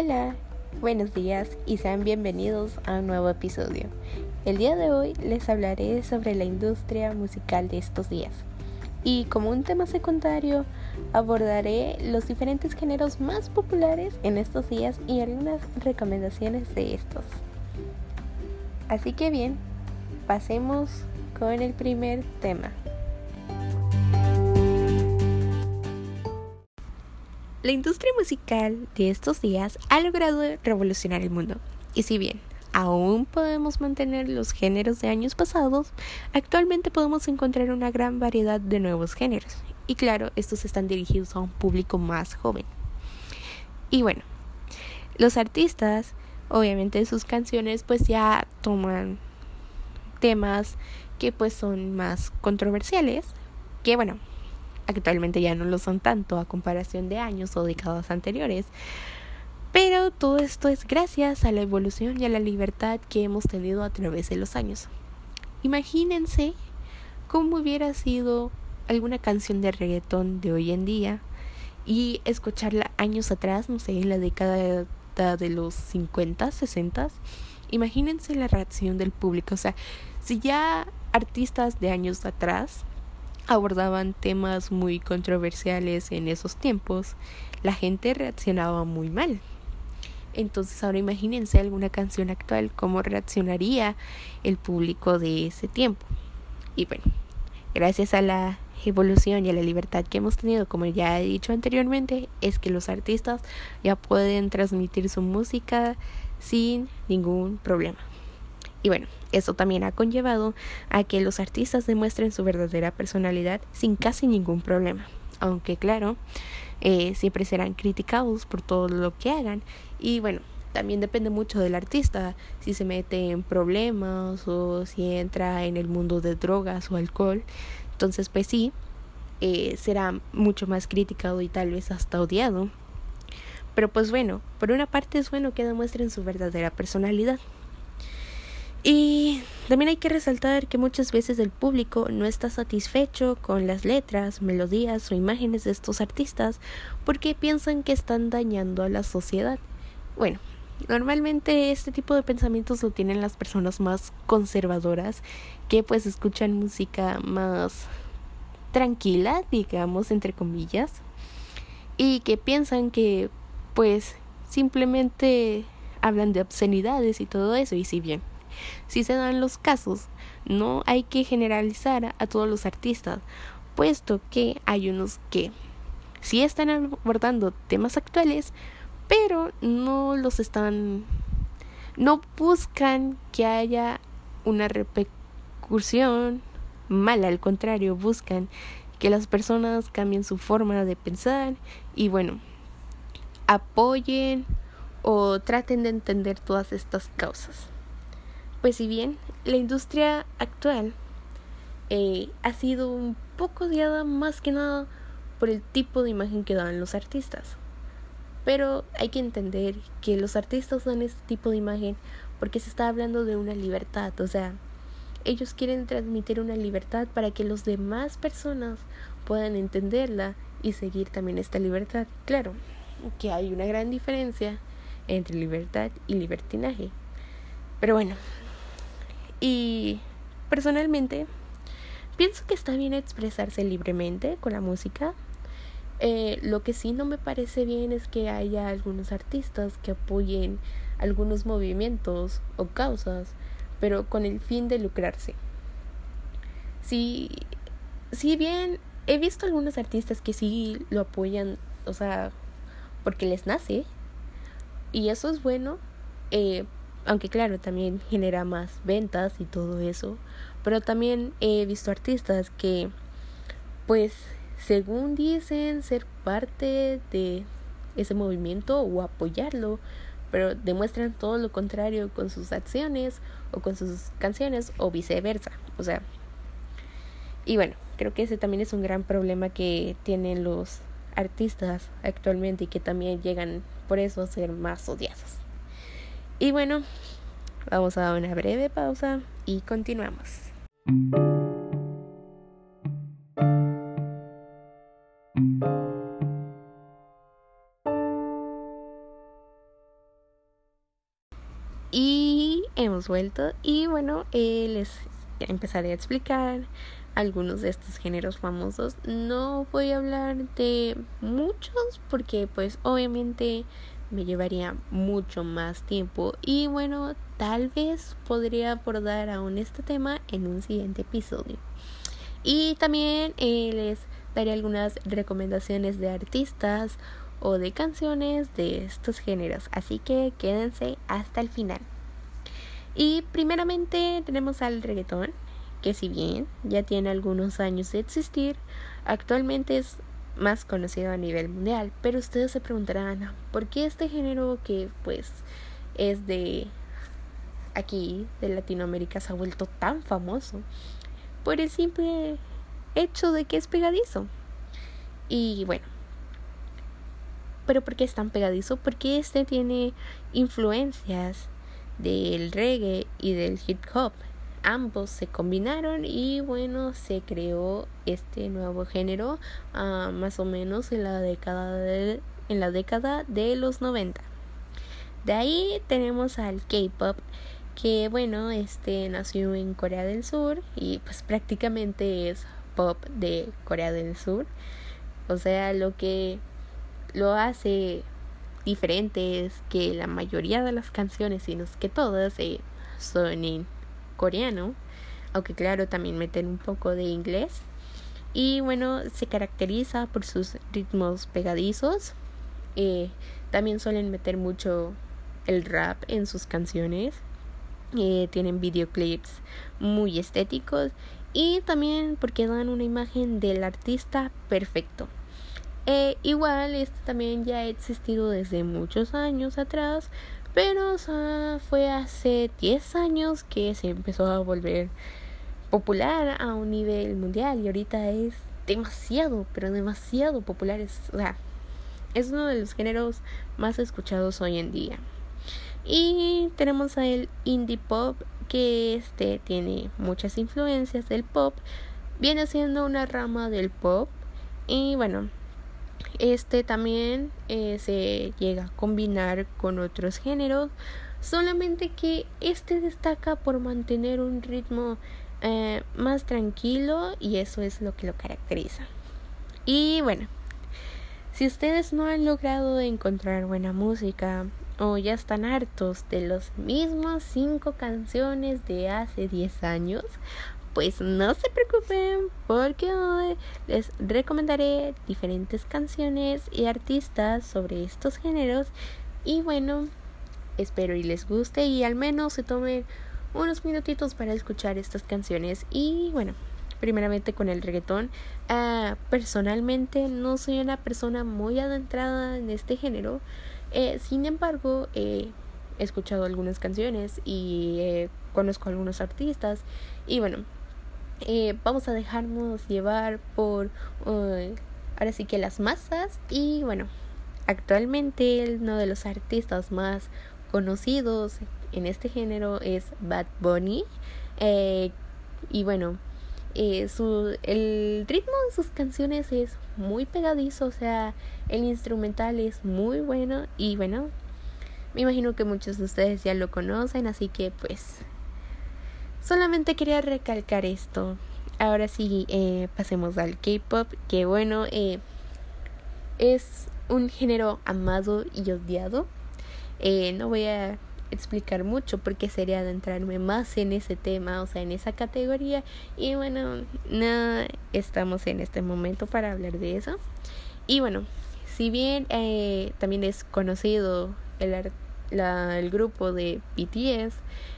Hola, buenos días y sean bienvenidos a un nuevo episodio. El día de hoy les hablaré sobre la industria musical de estos días. Y como un tema secundario, abordaré los diferentes géneros más populares en estos días y algunas recomendaciones de estos. Así que bien, pasemos con el primer tema. La industria musical de estos días ha logrado revolucionar el mundo. Y si bien aún podemos mantener los géneros de años pasados, actualmente podemos encontrar una gran variedad de nuevos géneros. Y claro, estos están dirigidos a un público más joven. Y bueno, los artistas, obviamente sus canciones pues ya toman temas que pues son más controversiales, que bueno, actualmente ya no lo son tanto a comparación de años o décadas anteriores. Pero todo esto es gracias a la evolución y a la libertad que hemos tenido a través de los años. Imagínense cómo hubiera sido alguna canción de reggaetón de hoy en día y escucharla años atrás, no sé, en la década de los 50, 60. Imagínense la reacción del público. O sea, si ya artistas de años atrás abordaban temas muy controversiales en esos tiempos, la gente reaccionaba muy mal. Entonces ahora imagínense alguna canción actual, cómo reaccionaría el público de ese tiempo. Y bueno, gracias a la evolución y a la libertad que hemos tenido, como ya he dicho anteriormente, es que los artistas ya pueden transmitir su música sin ningún problema. Y bueno, eso también ha conllevado a que los artistas demuestren su verdadera personalidad sin casi ningún problema. Aunque claro, eh, siempre serán criticados por todo lo que hagan. Y bueno, también depende mucho del artista, si se mete en problemas o si entra en el mundo de drogas o alcohol. Entonces, pues sí, eh, será mucho más criticado y tal vez hasta odiado. Pero pues bueno, por una parte es bueno que demuestren su verdadera personalidad. Y también hay que resaltar que muchas veces el público no está satisfecho con las letras, melodías o imágenes de estos artistas porque piensan que están dañando a la sociedad. Bueno, normalmente este tipo de pensamientos lo tienen las personas más conservadoras que pues escuchan música más tranquila, digamos, entre comillas, y que piensan que pues simplemente hablan de obscenidades y todo eso y si bien si se dan los casos, no hay que generalizar a todos los artistas, puesto que hay unos que sí están abordando temas actuales, pero no los están no buscan que haya una repercusión mala, al contrario, buscan que las personas cambien su forma de pensar y bueno, apoyen o traten de entender todas estas causas. Pues si bien la industria actual eh, ha sido un poco odiada más que nada por el tipo de imagen que dan los artistas. Pero hay que entender que los artistas dan este tipo de imagen porque se está hablando de una libertad, o sea, ellos quieren transmitir una libertad para que los demás personas puedan entenderla y seguir también esta libertad. Claro, que hay una gran diferencia entre libertad y libertinaje. Pero bueno, y personalmente pienso que está bien expresarse libremente con la música. Eh, lo que sí no me parece bien es que haya algunos artistas que apoyen algunos movimientos o causas, pero con el fin de lucrarse. Si, si bien he visto algunos artistas que sí lo apoyan, o sea, porque les nace, y eso es bueno, eh, aunque claro, también genera más ventas y todo eso. Pero también he visto artistas que, pues, según dicen ser parte de ese movimiento o apoyarlo, pero demuestran todo lo contrario con sus acciones o con sus canciones o viceversa. O sea, y bueno, creo que ese también es un gran problema que tienen los artistas actualmente y que también llegan por eso a ser más odiados. Y bueno, vamos a dar una breve pausa y continuamos. Y hemos vuelto y bueno, eh, les empezaré a explicar algunos de estos géneros famosos. No voy a hablar de muchos porque pues obviamente me llevaría mucho más tiempo y bueno, tal vez podría abordar aún este tema en un siguiente episodio. Y también eh, les daré algunas recomendaciones de artistas o de canciones de estos géneros, así que quédense hasta el final. Y primeramente tenemos al reggaetón, que si bien ya tiene algunos años de existir, actualmente es más conocido a nivel mundial. Pero ustedes se preguntarán, ¿por qué este género que pues es de aquí, de Latinoamérica, se ha vuelto tan famoso? Por el simple hecho de que es pegadizo. Y bueno, pero ¿por qué es tan pegadizo? Porque este tiene influencias del reggae y del hip hop ambos se combinaron y bueno se creó este nuevo género uh, más o menos en la década de, en la década de los 90 de ahí tenemos al K-pop que bueno este nació en Corea del Sur y pues prácticamente es pop de Corea del Sur. O sea lo que lo hace diferente es que la mayoría de las canciones sino que todas eh, son en coreano, aunque claro, también meten un poco de inglés. Y bueno, se caracteriza por sus ritmos pegadizos. Eh, también suelen meter mucho el rap en sus canciones. Eh, tienen videoclips muy estéticos y también porque dan una imagen del artista perfecto. Eh, igual, este también ya ha existido desde muchos años atrás, pero fue hace 10 años que se empezó a volver popular a un nivel mundial y ahorita es demasiado, pero demasiado popular. Es, o sea, es uno de los géneros más escuchados hoy en día. Y tenemos a el indie pop que este tiene muchas influencias del pop. Viene siendo una rama del pop. Y bueno, este también eh, se llega a combinar con otros géneros, solamente que este destaca por mantener un ritmo eh, más tranquilo y eso es lo que lo caracteriza. Y bueno, si ustedes no han logrado encontrar buena música o ya están hartos de las mismas cinco canciones de hace 10 años, pues no se preocupen porque hoy les recomendaré diferentes canciones y artistas sobre estos géneros. Y bueno, espero y les guste y al menos se tomen unos minutitos para escuchar estas canciones. Y bueno, primeramente con el reggaetón. Uh, personalmente no soy una persona muy adentrada en este género, eh, sin embargo he escuchado algunas canciones y eh, conozco algunos artistas. Y bueno, eh, vamos a dejarnos llevar por ahora sí que las masas. Y bueno actualmente uno de los artistas más conocidos en este género es Bad Bunny. Eh, y bueno eh, su, el ritmo de sus canciones es muy pegadizo o sea el instrumental es muy bueno. Y bueno me imagino que muchos de ustedes ya lo conocen así que pues Solamente quería recalcar esto. Ahora sí, eh, pasemos al K-Pop, que bueno, eh, es un género amado y odiado. Eh, no voy a explicar mucho porque sería adentrarme más en ese tema, o sea, en esa categoría. Y bueno, no estamos en este momento para hablar de eso. Y bueno, si bien también es conocido el, el grupo de BTS,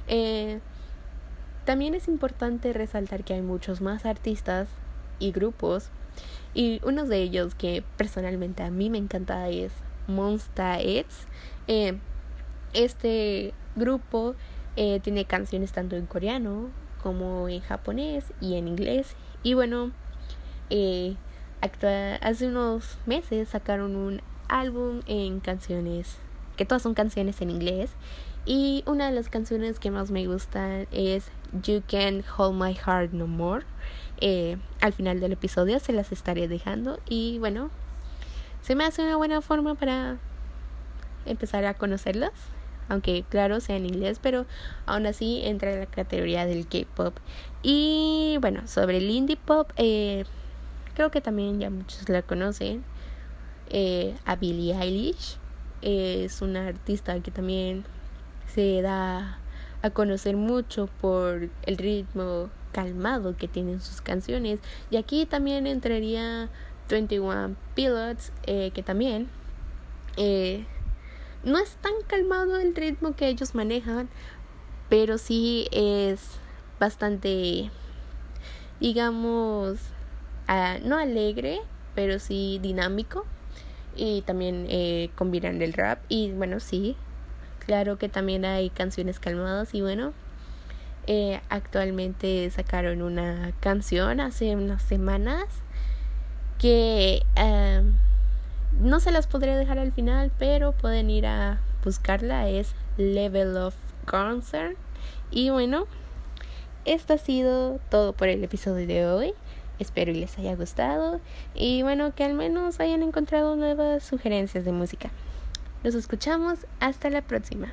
eh, también es importante resaltar que hay muchos más artistas y grupos y uno de ellos que personalmente a mí me encanta es Monsta X. Eh, este grupo eh, tiene canciones tanto en coreano como en japonés y en inglés. Y bueno, eh, hace unos meses sacaron un álbum en canciones, que todas son canciones en inglés. Y una de las canciones que más me gustan es You Can Hold My Heart No More. Eh, al final del episodio se las estaré dejando y bueno, se me hace una buena forma para empezar a conocerlas. aunque claro sea en inglés, pero aún así entra en la categoría del K-pop. Y bueno, sobre el indie pop, eh, creo que también ya muchos la conocen. Eh, a Billie Eilish es una artista que también se da a conocer mucho por el ritmo calmado que tienen sus canciones. Y aquí también entraría 21 Pilots, eh, que también eh, no es tan calmado el ritmo que ellos manejan, pero sí es bastante, digamos, no alegre, pero sí dinámico. Y también eh, combinan el rap. Y bueno, sí, claro que también hay canciones calmadas. Y bueno, eh, actualmente sacaron una canción hace unas semanas que eh, no se las podré dejar al final, pero pueden ir a buscarla. Es Level of Concern. Y bueno, esto ha sido todo por el episodio de hoy. Espero les haya gustado y bueno, que al menos hayan encontrado nuevas sugerencias de música. Nos escuchamos hasta la próxima.